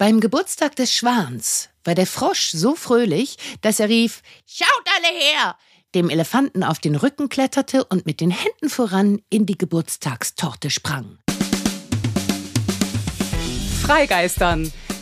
Beim Geburtstag des Schwans war der Frosch so fröhlich, dass er rief, Schaut alle her! dem Elefanten auf den Rücken kletterte und mit den Händen voran in die Geburtstagstorte sprang. Freigeistern,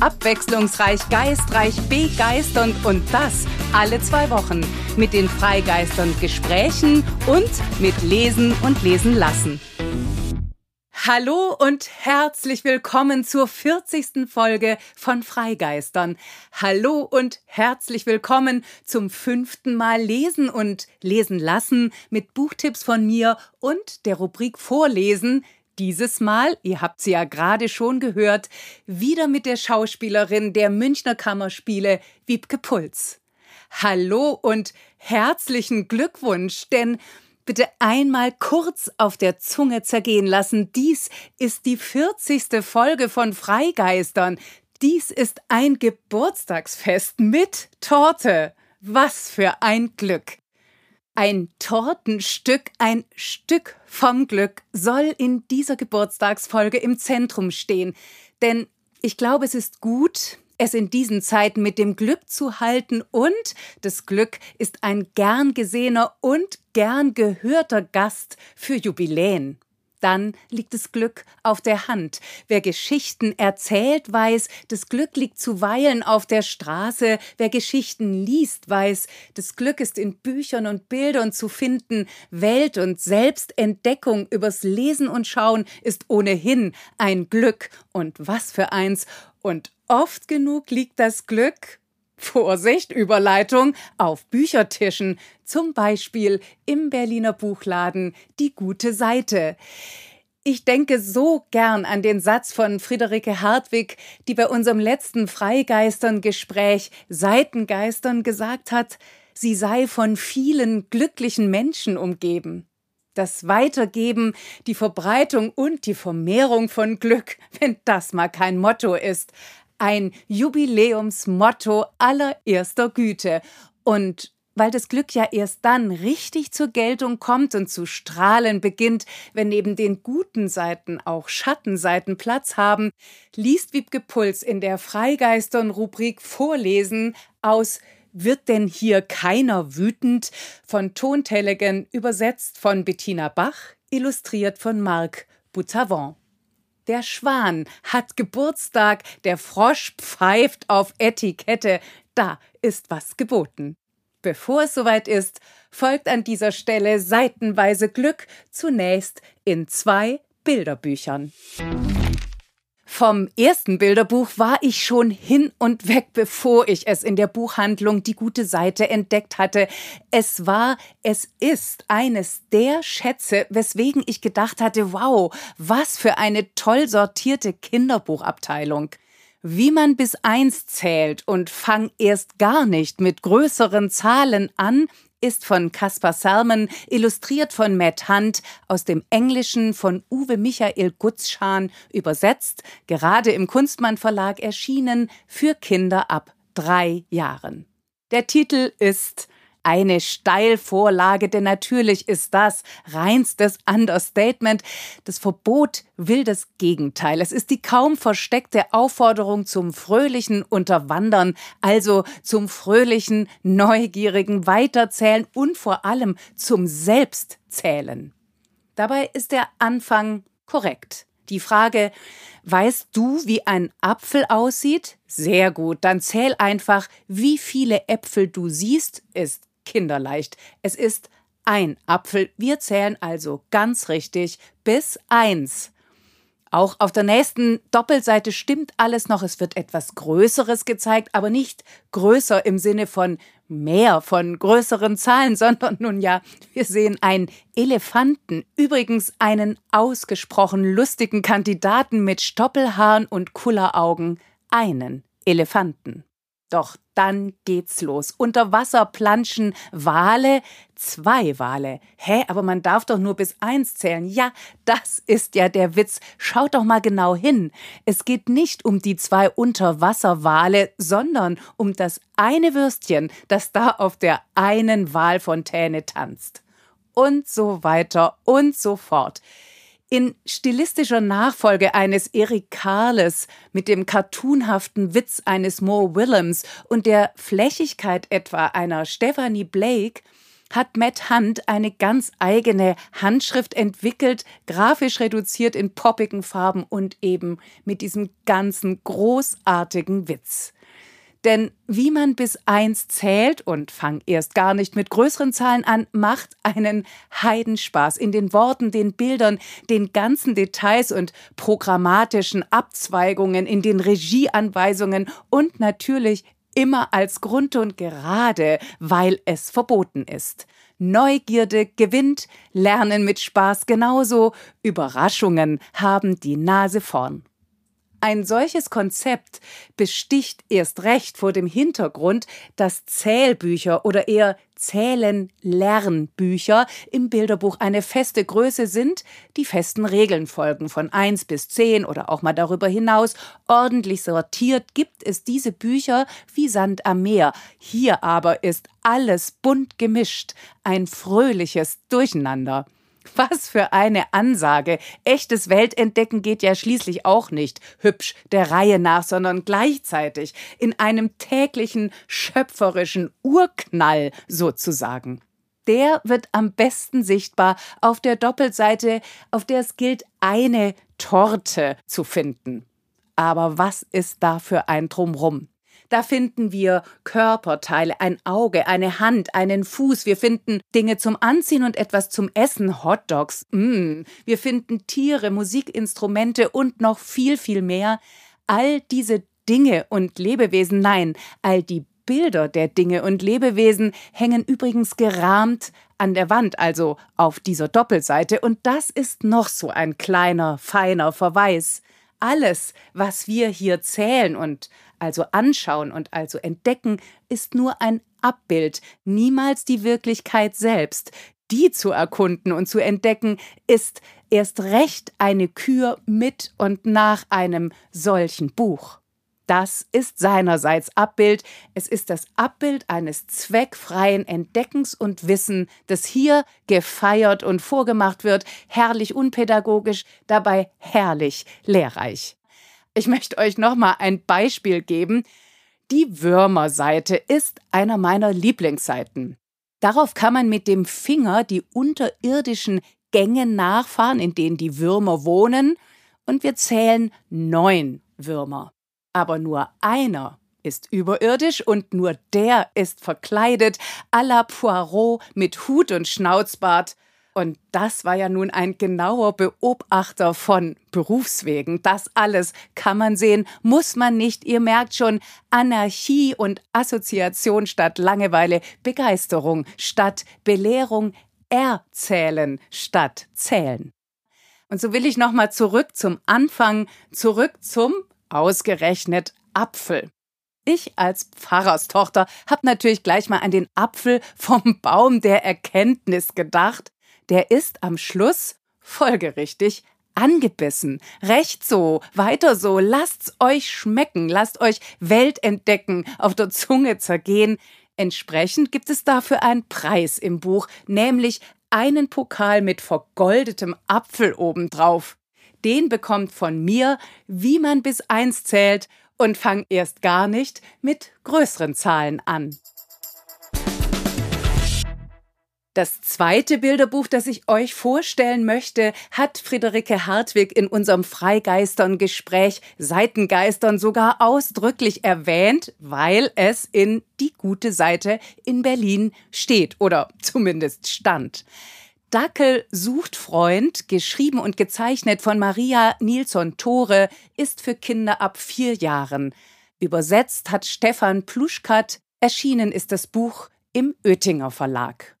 Abwechslungsreich, geistreich, begeisternd und das alle zwei Wochen mit den Freigeistern Gesprächen und mit Lesen und Lesen lassen. Hallo und herzlich willkommen zur 40. Folge von Freigeistern. Hallo und herzlich willkommen zum fünften Mal Lesen und Lesen lassen mit Buchtipps von mir und der Rubrik Vorlesen, dieses Mal, ihr habt sie ja gerade schon gehört, wieder mit der Schauspielerin der Münchner Kammerspiele, Wiebke Puls. Hallo und herzlichen Glückwunsch, denn bitte einmal kurz auf der Zunge zergehen lassen. Dies ist die 40. Folge von Freigeistern. Dies ist ein Geburtstagsfest mit Torte. Was für ein Glück. Ein Tortenstück, ein Stück vom Glück soll in dieser Geburtstagsfolge im Zentrum stehen. Denn ich glaube, es ist gut, es in diesen Zeiten mit dem Glück zu halten und das Glück ist ein gern gesehener und gern gehörter Gast für Jubiläen dann liegt das Glück auf der Hand. Wer Geschichten erzählt, weiß, das Glück liegt zuweilen auf der Straße. Wer Geschichten liest, weiß, das Glück ist in Büchern und Bildern zu finden. Welt- und Selbstentdeckung übers Lesen und Schauen ist ohnehin ein Glück. Und was für eins. Und oft genug liegt das Glück Vorsicht, Überleitung, auf Büchertischen, zum Beispiel im Berliner Buchladen Die gute Seite. Ich denke so gern an den Satz von Friederike Hartwig, die bei unserem letzten Freigeistern-Gespräch Seitengeistern gesagt hat, sie sei von vielen glücklichen Menschen umgeben. Das Weitergeben, die Verbreitung und die Vermehrung von Glück, wenn das mal kein Motto ist ein Jubiläumsmotto allererster Güte. Und weil das Glück ja erst dann richtig zur Geltung kommt und zu strahlen beginnt, wenn neben den guten Seiten auch Schattenseiten Platz haben, liest Wiebke Puls in der Freigeistern-Rubrik Vorlesen aus Wird denn hier keiner wütend? von Tontellegen, übersetzt von Bettina Bach, illustriert von Marc Boutavant. Der Schwan hat Geburtstag, der Frosch pfeift auf Etikette, da ist was geboten. Bevor es soweit ist, folgt an dieser Stelle seitenweise Glück, zunächst in zwei Bilderbüchern. Vom ersten Bilderbuch war ich schon hin und weg, bevor ich es in der Buchhandlung die gute Seite entdeckt hatte. Es war, es ist eines der Schätze, weswegen ich gedacht hatte, wow, was für eine toll sortierte Kinderbuchabteilung. Wie man bis eins zählt und fang erst gar nicht mit größeren Zahlen an, ist von Caspar Salmon, illustriert von Matt Hunt, aus dem Englischen von Uwe Michael Gutzschan übersetzt, gerade im Kunstmann Verlag erschienen, für Kinder ab drei Jahren. Der Titel ist eine Steilvorlage, denn natürlich ist das reinstes Understatement. Das Verbot will das Gegenteil. Es ist die kaum versteckte Aufforderung zum fröhlichen Unterwandern, also zum fröhlichen, neugierigen Weiterzählen und vor allem zum Selbstzählen. Dabei ist der Anfang korrekt. Die Frage, weißt du, wie ein Apfel aussieht? Sehr gut, dann zähl einfach, wie viele Äpfel du siehst, ist kinderleicht. Es ist ein Apfel. Wir zählen also ganz richtig bis eins. Auch auf der nächsten Doppelseite stimmt alles noch. Es wird etwas Größeres gezeigt, aber nicht größer im Sinne von mehr, von größeren Zahlen, sondern nun ja, wir sehen einen Elefanten. Übrigens einen ausgesprochen lustigen Kandidaten mit Stoppelhaaren und Kulleraugen. Einen Elefanten. Doch dann geht's los. Unter Wasser planschen Wale, zwei Wale. Hä, aber man darf doch nur bis eins zählen. Ja, das ist ja der Witz. Schaut doch mal genau hin. Es geht nicht um die zwei Unterwasserwale, sondern um das eine Würstchen, das da auf der einen Walfontäne tanzt. Und so weiter und so fort. In stilistischer Nachfolge eines Eric Carles mit dem cartoonhaften Witz eines Mo Willems und der Flächigkeit etwa einer Stephanie Blake hat Matt Hunt eine ganz eigene Handschrift entwickelt, grafisch reduziert in poppigen Farben und eben mit diesem ganzen großartigen Witz. Denn wie man bis eins zählt und fang erst gar nicht mit größeren Zahlen an, macht einen Heidenspaß in den Worten, den Bildern, den ganzen Details und programmatischen Abzweigungen, in den Regieanweisungen und natürlich immer als Grund und gerade, weil es verboten ist. Neugierde gewinnt, Lernen mit Spaß genauso, Überraschungen haben die Nase vorn. Ein solches Konzept besticht erst recht vor dem Hintergrund, dass Zählbücher oder eher Zählen-Lernbücher im Bilderbuch eine feste Größe sind, die festen Regeln folgen. Von eins bis zehn oder auch mal darüber hinaus. Ordentlich sortiert gibt es diese Bücher wie Sand am Meer. Hier aber ist alles bunt gemischt, ein fröhliches Durcheinander. Was für eine Ansage. Echtes Weltentdecken geht ja schließlich auch nicht hübsch der Reihe nach, sondern gleichzeitig in einem täglichen schöpferischen Urknall sozusagen. Der wird am besten sichtbar auf der Doppelseite, auf der es gilt, eine Torte zu finden. Aber was ist da für ein Drumrum? Da finden wir Körperteile, ein Auge, eine Hand, einen Fuß. Wir finden Dinge zum Anziehen und etwas zum Essen, Hotdogs. Mm. Wir finden Tiere, Musikinstrumente und noch viel, viel mehr. All diese Dinge und Lebewesen, nein, all die Bilder der Dinge und Lebewesen hängen übrigens gerahmt an der Wand, also auf dieser Doppelseite. Und das ist noch so ein kleiner, feiner Verweis. Alles, was wir hier zählen und also anschauen und also entdecken, ist nur ein Abbild, niemals die Wirklichkeit selbst. Die zu erkunden und zu entdecken, ist erst recht eine Kür mit und nach einem solchen Buch. Das ist seinerseits Abbild. Es ist das Abbild eines zweckfreien Entdeckens und Wissen, das hier gefeiert und vorgemacht wird, herrlich unpädagogisch, dabei herrlich lehrreich. Ich möchte euch noch mal ein Beispiel geben. Die Würmerseite ist einer meiner Lieblingsseiten. Darauf kann man mit dem Finger die unterirdischen Gänge nachfahren, in denen die Würmer wohnen, und wir zählen neun Würmer. Aber nur einer ist überirdisch und nur der ist verkleidet à la Poirot mit Hut und Schnauzbart und das war ja nun ein genauer Beobachter von Berufswegen. Das alles kann man sehen, muss man nicht. Ihr merkt schon, Anarchie und Assoziation statt Langeweile, Begeisterung statt Belehrung, Erzählen statt Zählen. Und so will ich nochmal zurück zum Anfang, zurück zum ausgerechnet Apfel. Ich als Pfarrerstochter habe natürlich gleich mal an den Apfel vom Baum der Erkenntnis gedacht der ist am Schluss folgerichtig angebissen. Recht so, weiter so, lasst's euch schmecken, lasst euch Welt entdecken, auf der Zunge zergehen. Entsprechend gibt es dafür einen Preis im Buch, nämlich einen Pokal mit vergoldetem Apfel obendrauf. Den bekommt von mir, wie man bis eins zählt und fang erst gar nicht mit größeren Zahlen an. Das zweite Bilderbuch, das ich euch vorstellen möchte, hat Friederike Hartwig in unserem Freigeistern-Gespräch Seitengeistern sogar ausdrücklich erwähnt, weil es in die gute Seite in Berlin steht oder zumindest stand. Dackel sucht Freund, geschrieben und gezeichnet von Maria Nilsson Tore, ist für Kinder ab vier Jahren. Übersetzt hat Stefan Pluschkat, erschienen ist das Buch im Oettinger Verlag.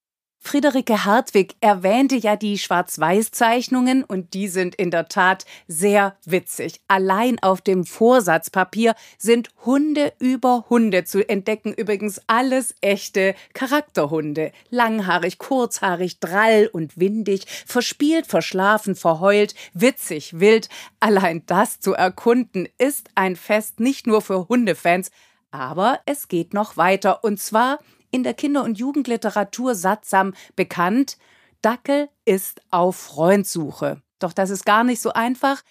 Friederike Hartwig erwähnte ja die Schwarz-Weiß-Zeichnungen und die sind in der Tat sehr witzig. Allein auf dem Vorsatzpapier sind Hunde über Hunde zu entdecken. Übrigens alles echte Charakterhunde. Langhaarig, kurzhaarig, drall und windig, verspielt, verschlafen, verheult, witzig, wild. Allein das zu erkunden ist ein Fest nicht nur für Hundefans, aber es geht noch weiter und zwar in der Kinder- und Jugendliteratur sattsam bekannt. Dackel ist auf Freundsuche. Doch das ist gar nicht so einfach,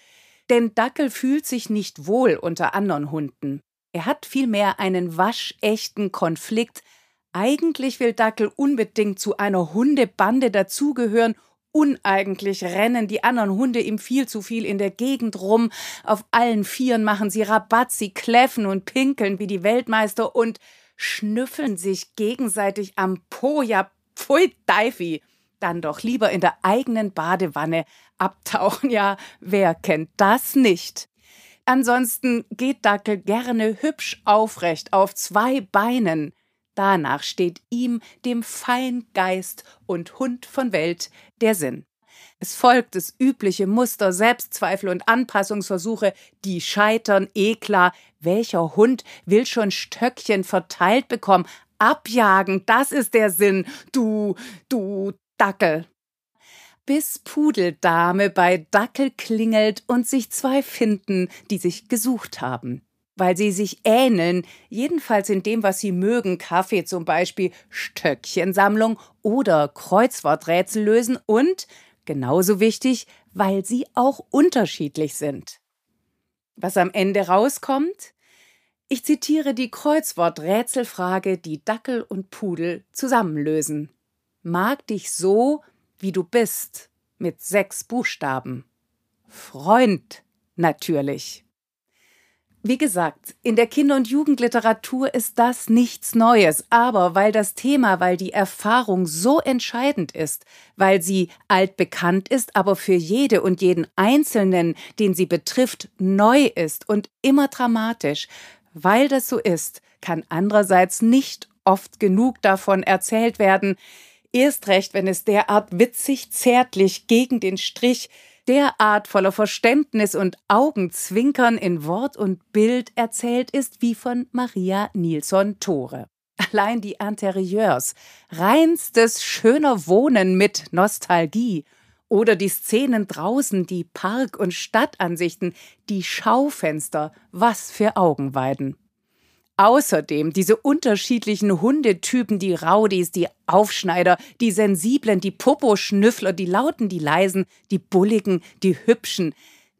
denn Dackel fühlt sich nicht wohl unter anderen Hunden. Er hat vielmehr einen waschechten Konflikt. Eigentlich will Dackel unbedingt zu einer Hundebande dazugehören uneigentlich rennen die anderen Hunde ihm viel zu viel in der Gegend rum. Auf allen Vieren machen sie Rabatt, sie kläffen und pinkeln wie die Weltmeister und schnüffeln sich gegenseitig am Po. Ja, pfui Deifi. Dann doch lieber in der eigenen Badewanne abtauchen. Ja, wer kennt das nicht? Ansonsten geht Dackel gerne hübsch aufrecht auf zwei Beinen. Danach steht ihm, dem Feingeist und Hund von Welt, der Sinn. Es folgt das übliche Muster Selbstzweifel und Anpassungsversuche, die scheitern, eh klar. Welcher Hund will schon Stöckchen verteilt bekommen? Abjagen, das ist der Sinn, du, du Dackel. Bis Pudeldame bei Dackel klingelt und sich zwei finden, die sich gesucht haben weil sie sich ähneln, jedenfalls in dem, was sie mögen, Kaffee zum Beispiel, Stöckchensammlung oder Kreuzworträtsel lösen und Genauso wichtig, weil sie auch unterschiedlich sind. Was am Ende rauskommt? Ich zitiere die Kreuzwort-Rätselfrage, die Dackel und Pudel zusammenlösen. Mag dich so, wie du bist, mit sechs Buchstaben. Freund natürlich. Wie gesagt, in der Kinder- und Jugendliteratur ist das nichts Neues, aber weil das Thema, weil die Erfahrung so entscheidend ist, weil sie altbekannt ist, aber für jede und jeden Einzelnen, den sie betrifft, neu ist und immer dramatisch, weil das so ist, kann andererseits nicht oft genug davon erzählt werden, erst recht, wenn es derart witzig, zärtlich gegen den Strich derart voller Verständnis und Augenzwinkern in Wort und Bild erzählt ist wie von Maria Nilsson Tore. Allein die Interieurs, reinstes schöner Wohnen mit Nostalgie oder die Szenen draußen, die Park- und Stadtansichten, die Schaufenster, was für Augenweiden. Außerdem diese unterschiedlichen Hundetypen, die Raudis, die Aufschneider, die Sensiblen, die Poposchnüffler, die Lauten, die Leisen, die Bulligen, die Hübschen.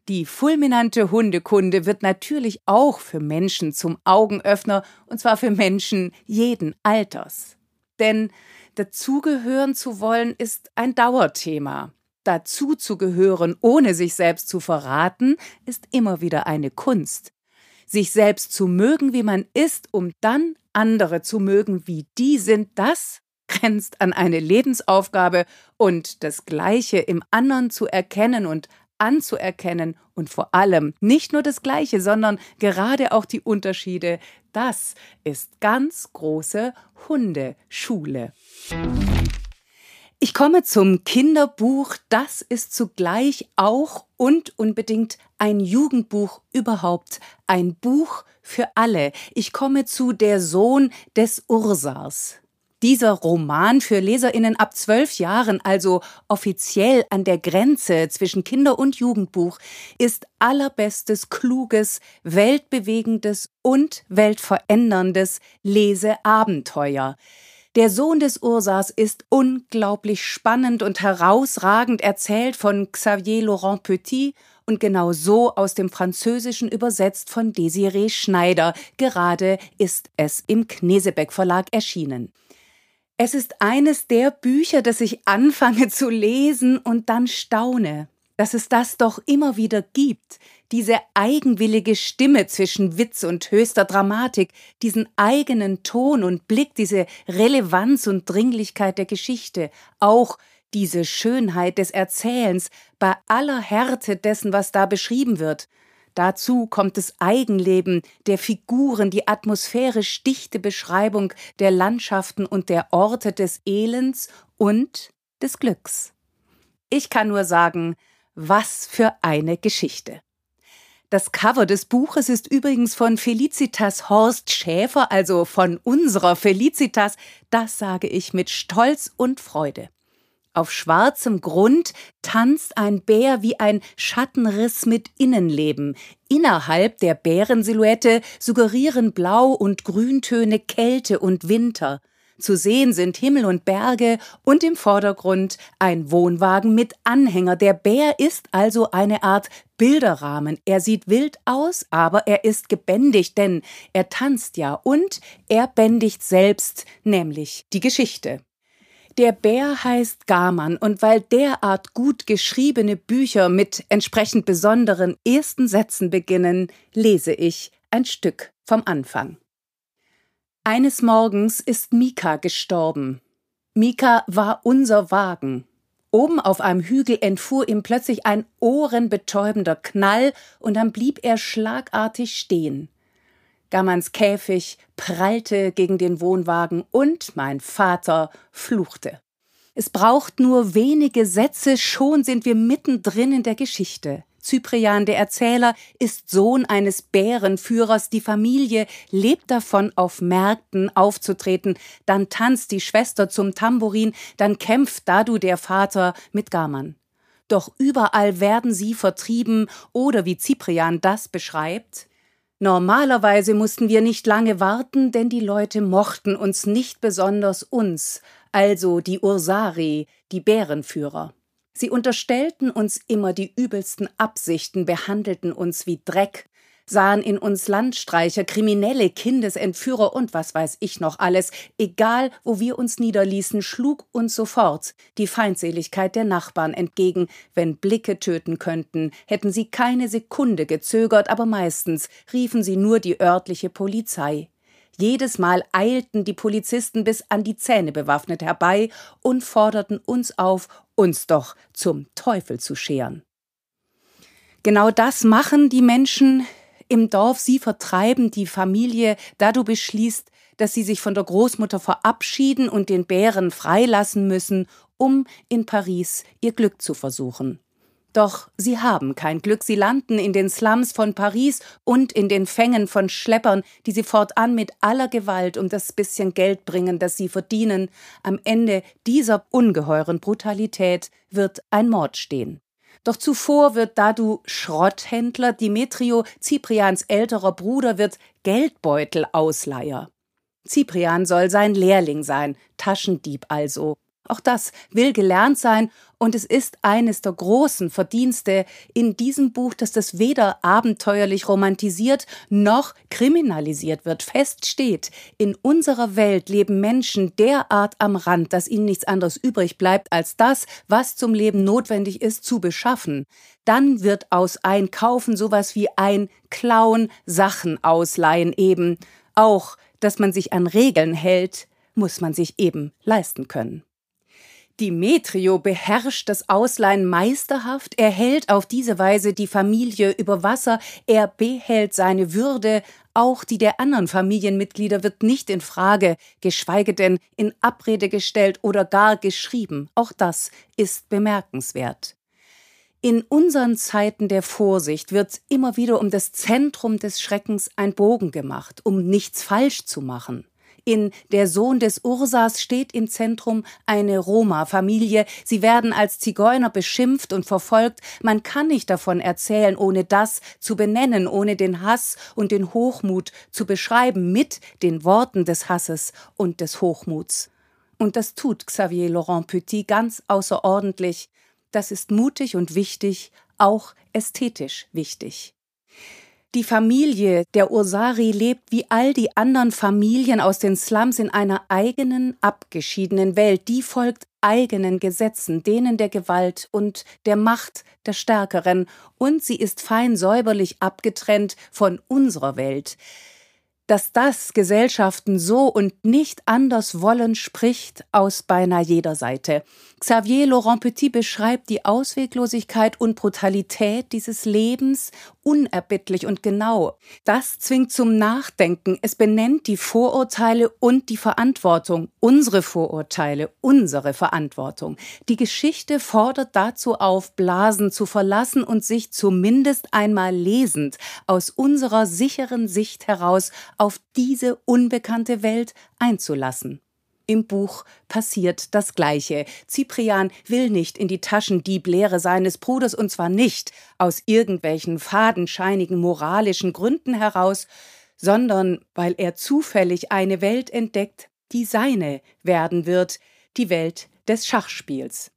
Die fulminante Hundekunde wird natürlich auch für Menschen zum Augenöffner, und zwar für Menschen jeden Alters. Denn dazugehören zu wollen ist ein Dauerthema. Dazu zu gehören, ohne sich selbst zu verraten, ist immer wieder eine Kunst sich selbst zu mögen, wie man ist, um dann andere zu mögen, wie die sind, das grenzt an eine Lebensaufgabe und das Gleiche im anderen zu erkennen und anzuerkennen und vor allem nicht nur das Gleiche, sondern gerade auch die Unterschiede, das ist ganz große Hundeschule. Ich komme zum Kinderbuch, das ist zugleich auch und unbedingt ein Jugendbuch überhaupt, ein Buch für alle. Ich komme zu Der Sohn des Ursars. Dieser Roman für Leserinnen ab zwölf Jahren, also offiziell an der Grenze zwischen Kinder- und Jugendbuch, ist allerbestes, kluges, weltbewegendes und weltveränderndes Leseabenteuer. Der Sohn des Ursas ist unglaublich spannend und herausragend erzählt von Xavier Laurent Petit und genau so aus dem Französischen übersetzt von Desiree Schneider. Gerade ist es im Knesebeck Verlag erschienen. Es ist eines der Bücher, das ich anfange zu lesen und dann staune dass es das doch immer wieder gibt, diese eigenwillige Stimme zwischen Witz und höchster Dramatik, diesen eigenen Ton und Blick, diese Relevanz und Dringlichkeit der Geschichte, auch diese Schönheit des Erzählens bei aller Härte dessen, was da beschrieben wird. Dazu kommt das Eigenleben der Figuren, die atmosphärisch dichte Beschreibung der Landschaften und der Orte des Elends und des Glücks. Ich kann nur sagen, was für eine Geschichte. Das Cover des Buches ist übrigens von Felicitas Horst Schäfer, also von unserer Felicitas. Das sage ich mit Stolz und Freude. Auf schwarzem Grund tanzt ein Bär wie ein Schattenriss mit Innenleben. Innerhalb der Bärensilhouette suggerieren Blau- und Grüntöne Kälte und Winter. Zu sehen sind Himmel und Berge und im Vordergrund ein Wohnwagen mit Anhänger. Der Bär ist also eine Art Bilderrahmen. Er sieht wild aus, aber er ist gebändigt, denn er tanzt ja und er bändigt selbst, nämlich die Geschichte. Der Bär heißt Garmann und weil derart gut geschriebene Bücher mit entsprechend besonderen ersten Sätzen beginnen, lese ich ein Stück vom Anfang. Eines Morgens ist Mika gestorben. Mika war unser Wagen. Oben auf einem Hügel entfuhr ihm plötzlich ein ohrenbetäubender Knall und dann blieb er schlagartig stehen. Gammerns Käfig prallte gegen den Wohnwagen und mein Vater fluchte. Es braucht nur wenige Sätze, schon sind wir mittendrin in der Geschichte. Cyprian, der Erzähler, ist Sohn eines Bärenführers. Die Familie lebt davon, auf Märkten aufzutreten. Dann tanzt die Schwester zum Tambourin, dann kämpft Dadu, der Vater, mit Gaman. Doch überall werden sie vertrieben oder wie Cyprian das beschreibt, Normalerweise mussten wir nicht lange warten, denn die Leute mochten uns nicht besonders uns, also die Ursari, die Bärenführer. Sie unterstellten uns immer die übelsten Absichten, behandelten uns wie Dreck, sahen in uns Landstreicher, Kriminelle, Kindesentführer und was weiß ich noch alles. Egal, wo wir uns niederließen, schlug uns sofort die Feindseligkeit der Nachbarn entgegen. Wenn Blicke töten könnten, hätten sie keine Sekunde gezögert, aber meistens riefen sie nur die örtliche Polizei. Jedes Mal eilten die Polizisten bis an die Zähne bewaffnet herbei und forderten uns auf, uns doch zum Teufel zu scheren. Genau das machen die Menschen im Dorf. Sie vertreiben die Familie, da du beschließt, dass sie sich von der Großmutter verabschieden und den Bären freilassen müssen, um in Paris ihr Glück zu versuchen. Doch sie haben kein Glück, sie landen in den Slums von Paris und in den Fängen von Schleppern, die sie fortan mit aller Gewalt um das bisschen Geld bringen, das sie verdienen. Am Ende dieser ungeheuren Brutalität wird ein Mord stehen. Doch zuvor wird Dadu Schrotthändler, Dimitrio, Cyprians älterer Bruder, wird Geldbeutelausleiher. Cyprian soll sein Lehrling sein, Taschendieb also. Auch das will gelernt sein und es ist eines der großen Verdienste in diesem Buch, dass das weder abenteuerlich romantisiert noch kriminalisiert wird. Fest steht, in unserer Welt leben Menschen derart am Rand, dass ihnen nichts anderes übrig bleibt, als das, was zum Leben notwendig ist, zu beschaffen. Dann wird aus Einkaufen sowas wie ein Klauen Sachen ausleihen eben. Auch, dass man sich an Regeln hält, muss man sich eben leisten können. Dimetrio beherrscht das Ausleihen meisterhaft, er hält auf diese Weise die Familie über Wasser, er behält seine Würde, auch die der anderen Familienmitglieder wird nicht in Frage, geschweige denn in Abrede gestellt oder gar geschrieben. Auch das ist bemerkenswert. In unseren Zeiten der Vorsicht wird immer wieder um das Zentrum des Schreckens ein Bogen gemacht, um nichts falsch zu machen. In Der Sohn des Ursas steht im Zentrum eine Roma-Familie. Sie werden als Zigeuner beschimpft und verfolgt. Man kann nicht davon erzählen, ohne das zu benennen, ohne den Hass und den Hochmut zu beschreiben mit den Worten des Hasses und des Hochmuts. Und das tut Xavier Laurent Petit ganz außerordentlich. Das ist mutig und wichtig, auch ästhetisch wichtig. Die Familie der Ursari lebt wie all die anderen Familien aus den Slums in einer eigenen, abgeschiedenen Welt. Die folgt eigenen Gesetzen, denen der Gewalt und der Macht der Stärkeren, und sie ist fein säuberlich abgetrennt von unserer Welt. Dass das Gesellschaften so und nicht anders wollen, spricht aus beinahe jeder Seite. Xavier Laurent Petit beschreibt die Ausweglosigkeit und Brutalität dieses Lebens unerbittlich und genau. Das zwingt zum Nachdenken. Es benennt die Vorurteile und die Verantwortung. Unsere Vorurteile, unsere Verantwortung. Die Geschichte fordert dazu auf, Blasen zu verlassen und sich zumindest einmal lesend aus unserer sicheren Sicht heraus auf diese unbekannte Welt einzulassen. Im Buch passiert das Gleiche. Cyprian will nicht in die Taschendieb-Lehre seines Bruders und zwar nicht aus irgendwelchen fadenscheinigen moralischen Gründen heraus, sondern weil er zufällig eine Welt entdeckt, die seine werden wird, die Welt des Schachspiels.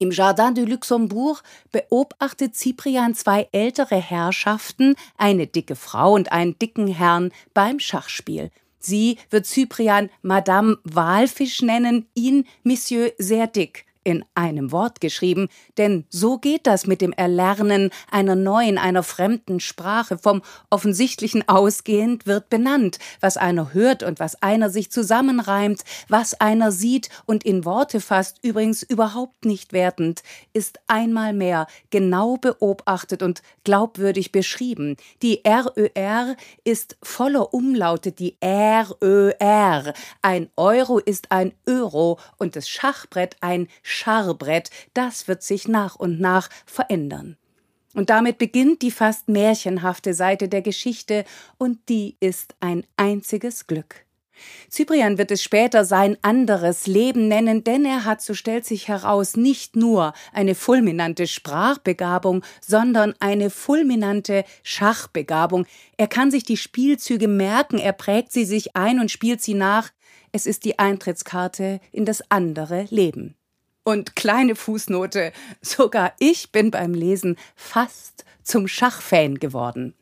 Im Jardin de Luxembourg beobachtet Cyprian zwei ältere Herrschaften, eine dicke Frau und einen dicken Herrn, beim Schachspiel. Sie wird Cyprian Madame Walfisch nennen, ihn Monsieur sehr dick in einem Wort geschrieben, denn so geht das mit dem Erlernen einer neuen, einer fremden Sprache. Vom Offensichtlichen ausgehend wird benannt, was einer hört und was einer sich zusammenreimt, was einer sieht und in Worte fasst, übrigens überhaupt nicht wertend, ist einmal mehr genau beobachtet und glaubwürdig beschrieben. Die RÖR ist voller Umlaute, die RÖR. Ein Euro ist ein Euro und das Schachbrett ein Scharrbrett, das wird sich nach und nach verändern. Und damit beginnt die fast märchenhafte Seite der Geschichte, und die ist ein einziges Glück. Cyprian wird es später sein anderes Leben nennen, denn er hat, so stellt sich heraus, nicht nur eine fulminante Sprachbegabung, sondern eine fulminante Schachbegabung. Er kann sich die Spielzüge merken, er prägt sie sich ein und spielt sie nach. Es ist die Eintrittskarte in das andere Leben. Und kleine Fußnote, sogar ich bin beim Lesen fast zum Schachfan geworden.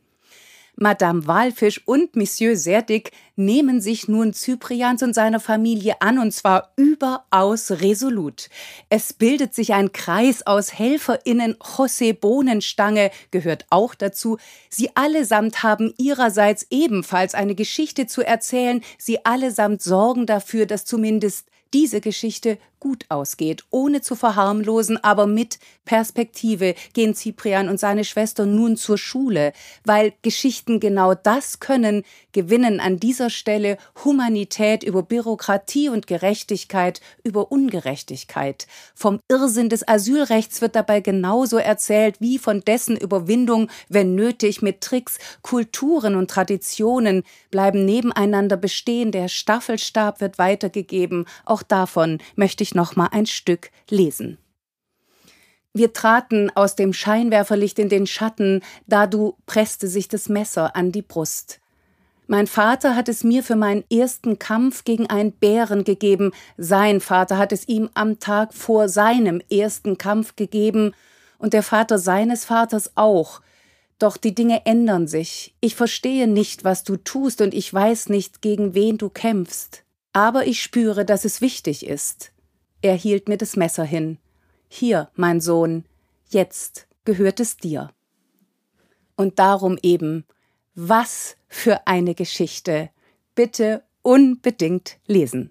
Madame Walfisch und Monsieur Serdig nehmen sich nun Cyprians und seiner Familie an, und zwar überaus resolut. Es bildet sich ein Kreis aus HelferInnen, José Bohnenstange gehört auch dazu. Sie allesamt haben ihrerseits ebenfalls eine Geschichte zu erzählen. Sie allesamt sorgen dafür, dass zumindest diese Geschichte gut ausgeht, ohne zu verharmlosen, aber mit Perspektive gehen Cyprian und seine Schwester nun zur Schule, weil Geschichten genau das können, gewinnen an dieser Stelle Humanität über Bürokratie und Gerechtigkeit über Ungerechtigkeit. Vom Irrsinn des Asylrechts wird dabei genauso erzählt wie von dessen Überwindung, wenn nötig, mit Tricks. Kulturen und Traditionen bleiben nebeneinander bestehen, der Staffelstab wird weitergegeben. Auch davon möchte ich noch mal ein Stück lesen. Wir traten aus dem Scheinwerferlicht in den Schatten, da du presste sich das Messer an die Brust. Mein Vater hat es mir für meinen ersten Kampf gegen einen Bären gegeben, sein Vater hat es ihm am Tag vor seinem ersten Kampf gegeben und der Vater seines Vaters auch. Doch die Dinge ändern sich. Ich verstehe nicht, was du tust, und ich weiß nicht, gegen wen du kämpfst. Aber ich spüre, dass es wichtig ist. Er hielt mir das Messer hin. Hier, mein Sohn, jetzt gehört es dir. Und darum eben, was für eine Geschichte. Bitte unbedingt lesen.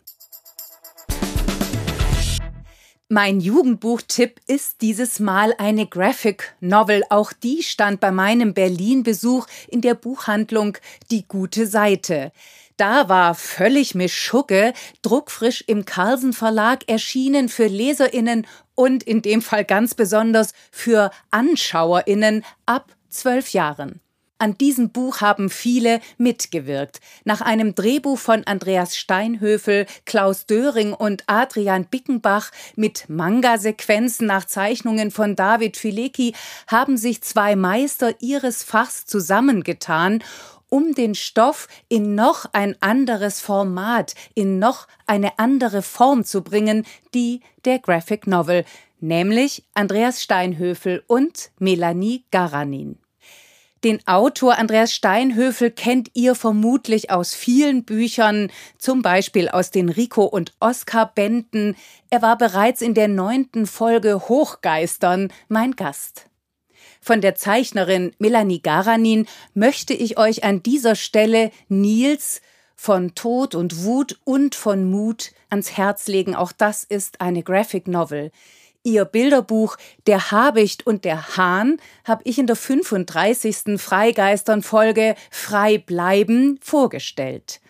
Mein Jugendbuchtipp ist dieses Mal eine Graphic Novel. Auch die stand bei meinem Berlin-Besuch in der Buchhandlung Die gute Seite. Da war völlig Mischugge, druckfrisch im Carlsen Verlag erschienen für LeserInnen und in dem Fall ganz besonders für AnschauerInnen ab zwölf Jahren. An diesem Buch haben viele mitgewirkt. Nach einem Drehbuch von Andreas Steinhöfel, Klaus Döring und Adrian Bickenbach mit Manga-Sequenzen nach Zeichnungen von David Filecki haben sich zwei Meister ihres Fachs zusammengetan um den Stoff in noch ein anderes Format, in noch eine andere Form zu bringen, die der Graphic Novel, nämlich Andreas Steinhöfel und Melanie Garanin. Den Autor Andreas Steinhöfel kennt ihr vermutlich aus vielen Büchern, zum Beispiel aus den Rico und Oscar Bänden. Er war bereits in der neunten Folge Hochgeistern mein Gast. Von der Zeichnerin Melanie Garanin möchte ich euch an dieser Stelle Nils von Tod und Wut und von Mut ans Herz legen. Auch das ist eine Graphic Novel. Ihr Bilderbuch Der Habicht und der Hahn habe ich in der 35. Freigeistern-Folge Frei bleiben vorgestellt.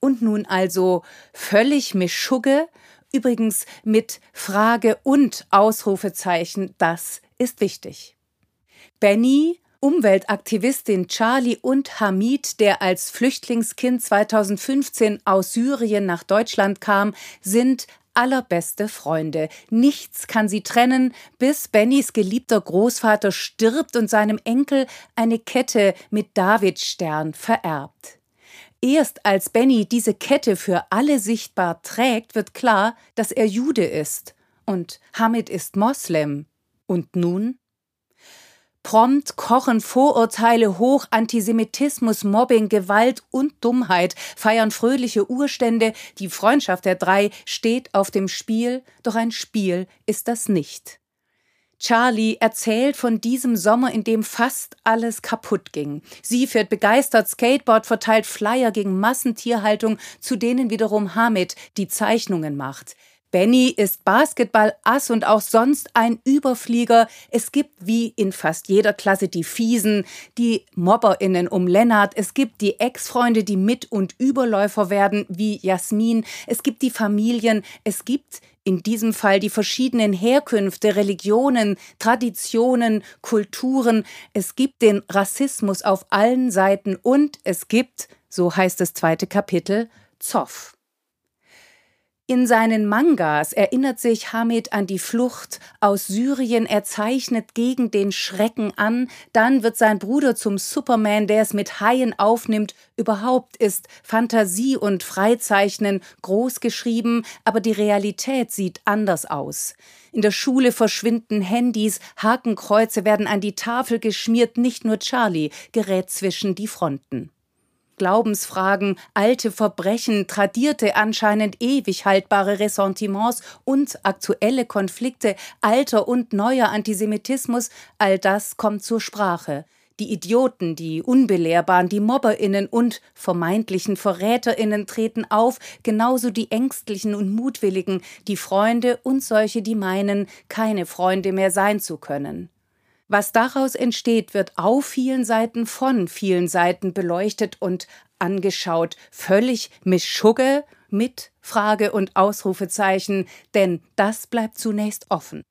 Und nun also völlig Mischugge, übrigens mit Frage und Ausrufezeichen, das ist wichtig. Benny Umweltaktivistin Charlie und Hamid, der als Flüchtlingskind 2015 aus Syrien nach Deutschland kam, sind allerbeste Freunde. Nichts kann sie trennen, bis Bennys geliebter Großvater stirbt und seinem Enkel eine Kette mit Davidstern vererbt. Erst als Benny diese Kette für alle sichtbar trägt, wird klar, dass er Jude ist. Und Hamid ist Moslem. Und nun? Prompt kochen Vorurteile hoch, Antisemitismus, Mobbing, Gewalt und Dummheit, feiern fröhliche Urstände, die Freundschaft der drei steht auf dem Spiel, doch ein Spiel ist das nicht. Charlie erzählt von diesem Sommer, in dem fast alles kaputt ging. Sie fährt begeistert Skateboard, verteilt Flyer gegen Massentierhaltung, zu denen wiederum Hamid die Zeichnungen macht. Benny ist Basketball-Ass und auch sonst ein Überflieger. Es gibt wie in fast jeder Klasse die Fiesen, die MobberInnen um Lennart. Es gibt die Ex-Freunde, die Mit- und Überläufer werden, wie Jasmin. Es gibt die Familien. Es gibt in diesem Fall die verschiedenen Herkünfte, Religionen, Traditionen, Kulturen. Es gibt den Rassismus auf allen Seiten und es gibt, so heißt das zweite Kapitel, Zoff. In seinen Mangas erinnert sich Hamid an die Flucht aus Syrien, er zeichnet gegen den Schrecken an, dann wird sein Bruder zum Superman, der es mit Haien aufnimmt. Überhaupt ist Fantasie und Freizeichnen groß geschrieben, aber die Realität sieht anders aus. In der Schule verschwinden Handys, Hakenkreuze werden an die Tafel geschmiert, nicht nur Charlie gerät zwischen die Fronten. Glaubensfragen, alte Verbrechen, tradierte, anscheinend ewig haltbare Ressentiments und aktuelle Konflikte, alter und neuer Antisemitismus, all das kommt zur Sprache. Die Idioten, die Unbelehrbaren, die Mobberinnen und vermeintlichen Verräterinnen treten auf, genauso die Ängstlichen und Mutwilligen, die Freunde und solche, die meinen, keine Freunde mehr sein zu können. Was daraus entsteht, wird auf vielen Seiten von vielen Seiten beleuchtet und angeschaut, völlig mischugge mit Frage und Ausrufezeichen, denn das bleibt zunächst offen.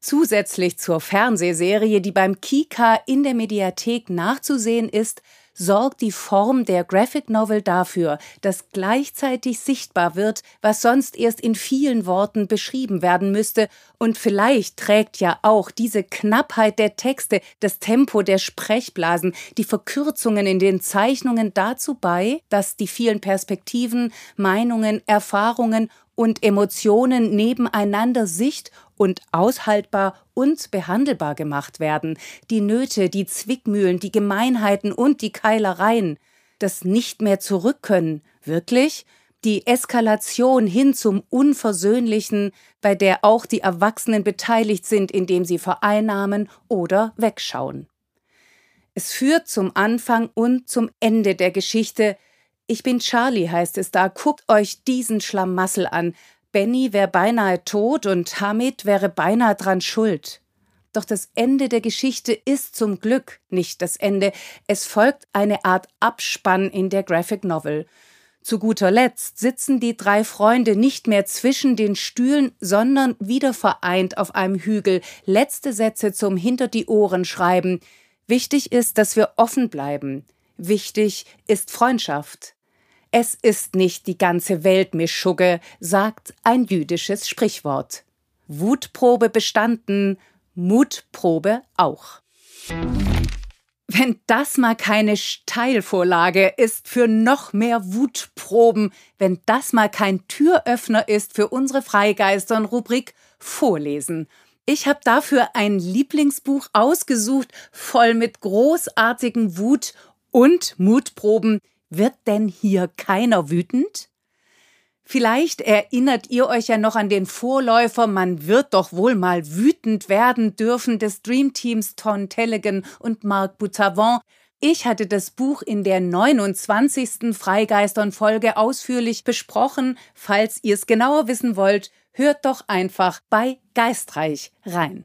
Zusätzlich zur Fernsehserie, die beim Kika in der Mediathek nachzusehen ist, sorgt die Form der Graphic Novel dafür, dass gleichzeitig sichtbar wird, was sonst erst in vielen Worten beschrieben werden müsste, und vielleicht trägt ja auch diese Knappheit der Texte, das Tempo der Sprechblasen, die Verkürzungen in den Zeichnungen dazu bei, dass die vielen Perspektiven, Meinungen, Erfahrungen und Emotionen nebeneinander sicht und aushaltbar und behandelbar gemacht werden, die Nöte, die Zwickmühlen, die Gemeinheiten und die Keilereien, das nicht mehr zurückkönnen, wirklich, die Eskalation hin zum Unversöhnlichen, bei der auch die Erwachsenen beteiligt sind, indem sie vereinnahmen oder wegschauen. Es führt zum Anfang und zum Ende der Geschichte. Ich bin Charlie, heißt es da, guckt euch diesen Schlamassel an, Benny wäre beinahe tot und Hamid wäre beinahe dran schuld. Doch das Ende der Geschichte ist zum Glück nicht das Ende. Es folgt eine Art Abspann in der Graphic Novel. Zu guter Letzt sitzen die drei Freunde nicht mehr zwischen den Stühlen, sondern wieder vereint auf einem Hügel, letzte Sätze zum Hinter die Ohren schreiben. Wichtig ist, dass wir offen bleiben. Wichtig ist Freundschaft. Es ist nicht die ganze Welt Mischugge, sagt ein jüdisches Sprichwort. Wutprobe bestanden, Mutprobe auch. Wenn das mal keine Steilvorlage ist für noch mehr Wutproben, wenn das mal kein Türöffner ist für unsere Freigeistern-Rubrik Vorlesen. Ich habe dafür ein Lieblingsbuch ausgesucht, voll mit großartigen Wut- und Mutproben, wird denn hier keiner wütend? Vielleicht erinnert ihr euch ja noch an den Vorläufer Man wird doch wohl mal wütend werden dürfen des Dreamteams Ton Tellegen und Marc Boutavant. Ich hatte das Buch in der 29. Freigeistern-Folge ausführlich besprochen. Falls ihr es genauer wissen wollt, hört doch einfach bei Geistreich rein.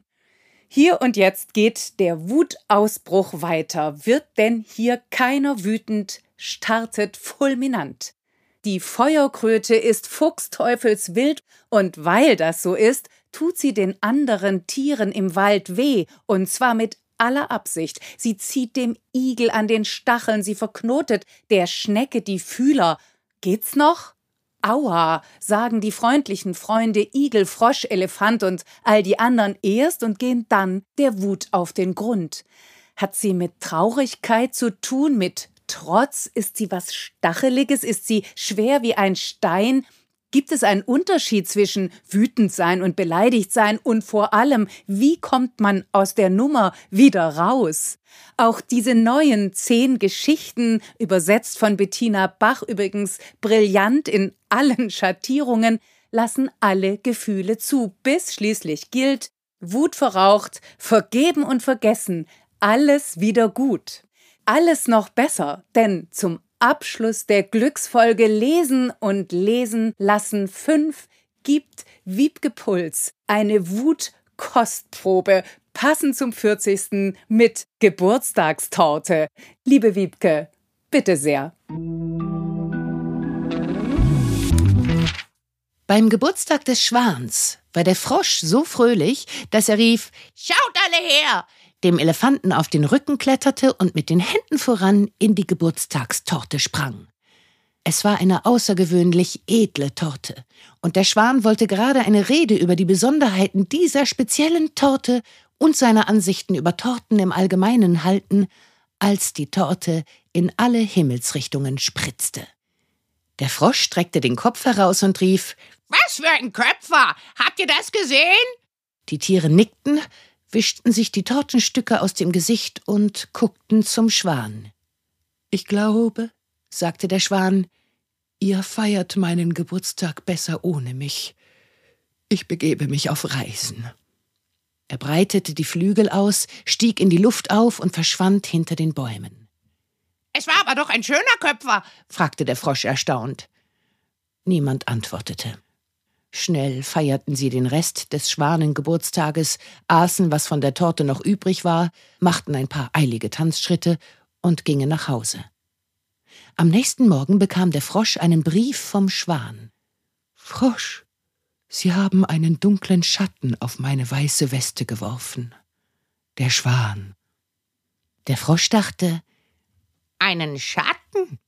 Hier und jetzt geht der Wutausbruch weiter. Wird denn hier keiner wütend, startet fulminant. Die Feuerkröte ist fuchsteufelswild und weil das so ist, tut sie den anderen Tieren im Wald weh, und zwar mit aller Absicht. Sie zieht dem Igel an den Stacheln, sie verknotet der Schnecke die Fühler. Geht's noch? Aua, sagen die freundlichen Freunde Igel, Frosch, Elefant und all die anderen erst und gehen dann der Wut auf den Grund. Hat sie mit Traurigkeit zu tun, mit Trotz? Ist sie was Stacheliges? Ist sie schwer wie ein Stein? Gibt es einen Unterschied zwischen wütend sein und beleidigt sein und vor allem, wie kommt man aus der Nummer wieder raus? Auch diese neuen zehn Geschichten, übersetzt von Bettina Bach übrigens brillant in allen Schattierungen, lassen alle Gefühle zu, bis schließlich gilt, Wut verraucht, vergeben und vergessen, alles wieder gut. Alles noch besser, denn zum Abschluss der Glücksfolge Lesen und Lesen lassen fünf gibt Wiebke Puls eine Wutkostprobe passend zum 40. mit Geburtstagstorte. Liebe Wiebke, bitte sehr. Beim Geburtstag des Schwans war der Frosch so fröhlich, dass er rief: Schaut alle her! Dem Elefanten auf den Rücken kletterte und mit den Händen voran in die Geburtstagstorte sprang. Es war eine außergewöhnlich edle Torte, und der Schwan wollte gerade eine Rede über die Besonderheiten dieser speziellen Torte und seine Ansichten über Torten im Allgemeinen halten, als die Torte in alle Himmelsrichtungen spritzte. Der Frosch streckte den Kopf heraus und rief Was für ein Köpfer. Habt ihr das gesehen? Die Tiere nickten, wischten sich die Tortenstücke aus dem Gesicht und guckten zum Schwan. Ich glaube, sagte der Schwan, ihr feiert meinen Geburtstag besser ohne mich. Ich begebe mich auf Reisen. Er breitete die Flügel aus, stieg in die Luft auf und verschwand hinter den Bäumen. Es war aber doch ein schöner Köpfer, fragte der Frosch erstaunt. Niemand antwortete. Schnell feierten sie den Rest des Schwanengeburtstages, aßen, was von der Torte noch übrig war, machten ein paar eilige Tanzschritte und gingen nach Hause. Am nächsten Morgen bekam der Frosch einen Brief vom Schwan. Frosch, Sie haben einen dunklen Schatten auf meine weiße Weste geworfen. Der Schwan. Der Frosch dachte, einen Schatten?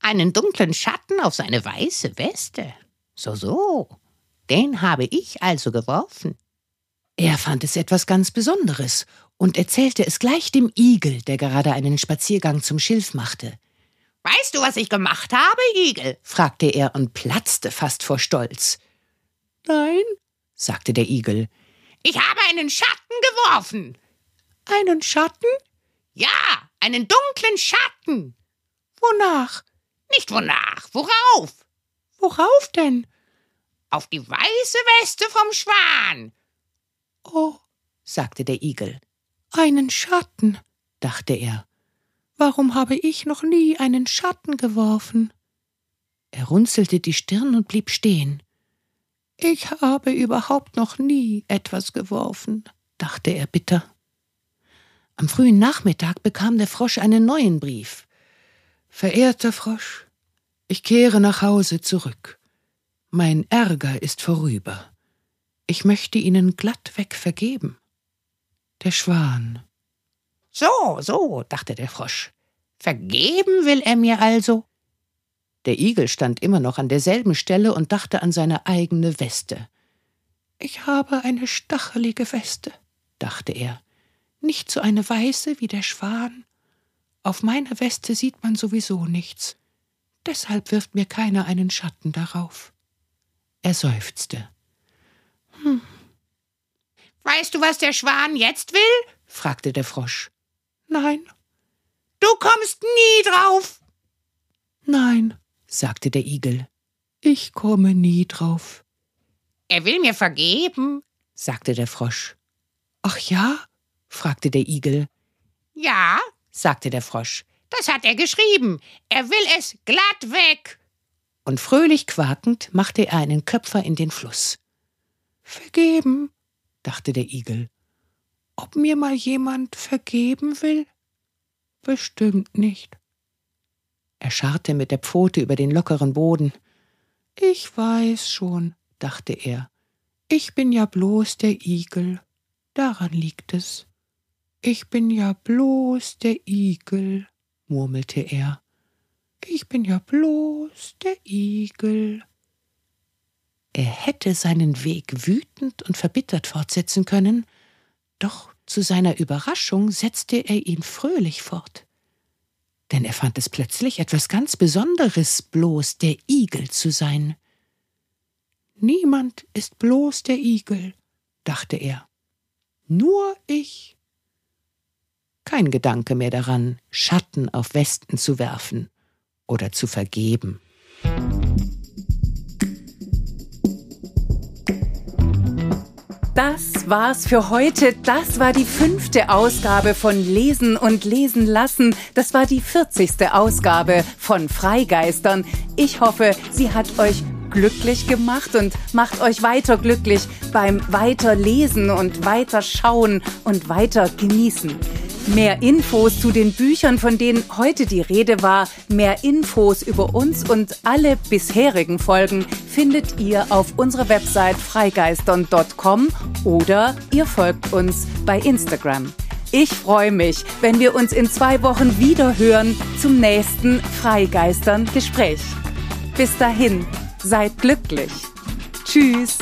Einen dunklen Schatten auf seine weiße Weste? So, so. Den habe ich also geworfen. Er fand es etwas ganz Besonderes und erzählte es gleich dem Igel, der gerade einen Spaziergang zum Schilf machte. Weißt du, was ich gemacht habe, Igel? fragte er und platzte fast vor Stolz. Nein, sagte der Igel. Ich habe einen Schatten geworfen. Einen Schatten? Ja, einen dunklen Schatten. Wonach? Nicht wonach, worauf? Worauf denn? Auf die weiße Weste vom Schwan. Oh, sagte der Igel. Einen Schatten, dachte er. Warum habe ich noch nie einen Schatten geworfen? Er runzelte die Stirn und blieb stehen. Ich habe überhaupt noch nie etwas geworfen, dachte er bitter. Am frühen Nachmittag bekam der Frosch einen neuen Brief. Verehrter Frosch, ich kehre nach Hause zurück. Mein Ärger ist vorüber. Ich möchte Ihnen glattweg vergeben. Der Schwan. So, so, dachte der Frosch. Vergeben will er mir also? Der Igel stand immer noch an derselben Stelle und dachte an seine eigene Weste. Ich habe eine stachelige Weste, dachte er, nicht so eine weiße wie der Schwan. Auf meiner Weste sieht man sowieso nichts. Deshalb wirft mir keiner einen Schatten darauf. Er seufzte. Hm. Weißt du, was der Schwan jetzt will? fragte der Frosch. Nein. Du kommst nie drauf. Nein, sagte der Igel. Ich komme nie drauf. Er will mir vergeben, sagte der Frosch. Ach ja? fragte der Igel. Ja, sagte der Frosch. Das hat er geschrieben. Er will es glatt weg. Und fröhlich quakend machte er einen Köpfer in den Fluss. Vergeben, dachte der Igel. Ob mir mal jemand vergeben will? Bestimmt nicht. Er scharrte mit der Pfote über den lockeren Boden. Ich weiß schon, dachte er. Ich bin ja bloß der Igel. Daran liegt es. Ich bin ja bloß der Igel, murmelte er. Ich bin ja bloß der Igel. Er hätte seinen Weg wütend und verbittert fortsetzen können, doch zu seiner Überraschung setzte er ihn fröhlich fort. Denn er fand es plötzlich etwas ganz Besonderes, bloß der Igel zu sein. Niemand ist bloß der Igel, dachte er. Nur ich. Kein Gedanke mehr daran, Schatten auf Westen zu werfen oder zu vergeben. Das war's für heute. Das war die fünfte Ausgabe von Lesen und Lesen lassen. Das war die 40. Ausgabe von Freigeistern. Ich hoffe, sie hat euch glücklich gemacht und macht euch weiter glücklich beim Weiterlesen und Weiterschauen und weiter genießen. Mehr Infos zu den Büchern, von denen heute die Rede war, mehr Infos über uns und alle bisherigen Folgen findet ihr auf unserer Website freigeistern.com oder ihr folgt uns bei Instagram. Ich freue mich, wenn wir uns in zwei Wochen wieder hören zum nächsten Freigeistern Gespräch. Bis dahin, Seid glücklich. Tschüss.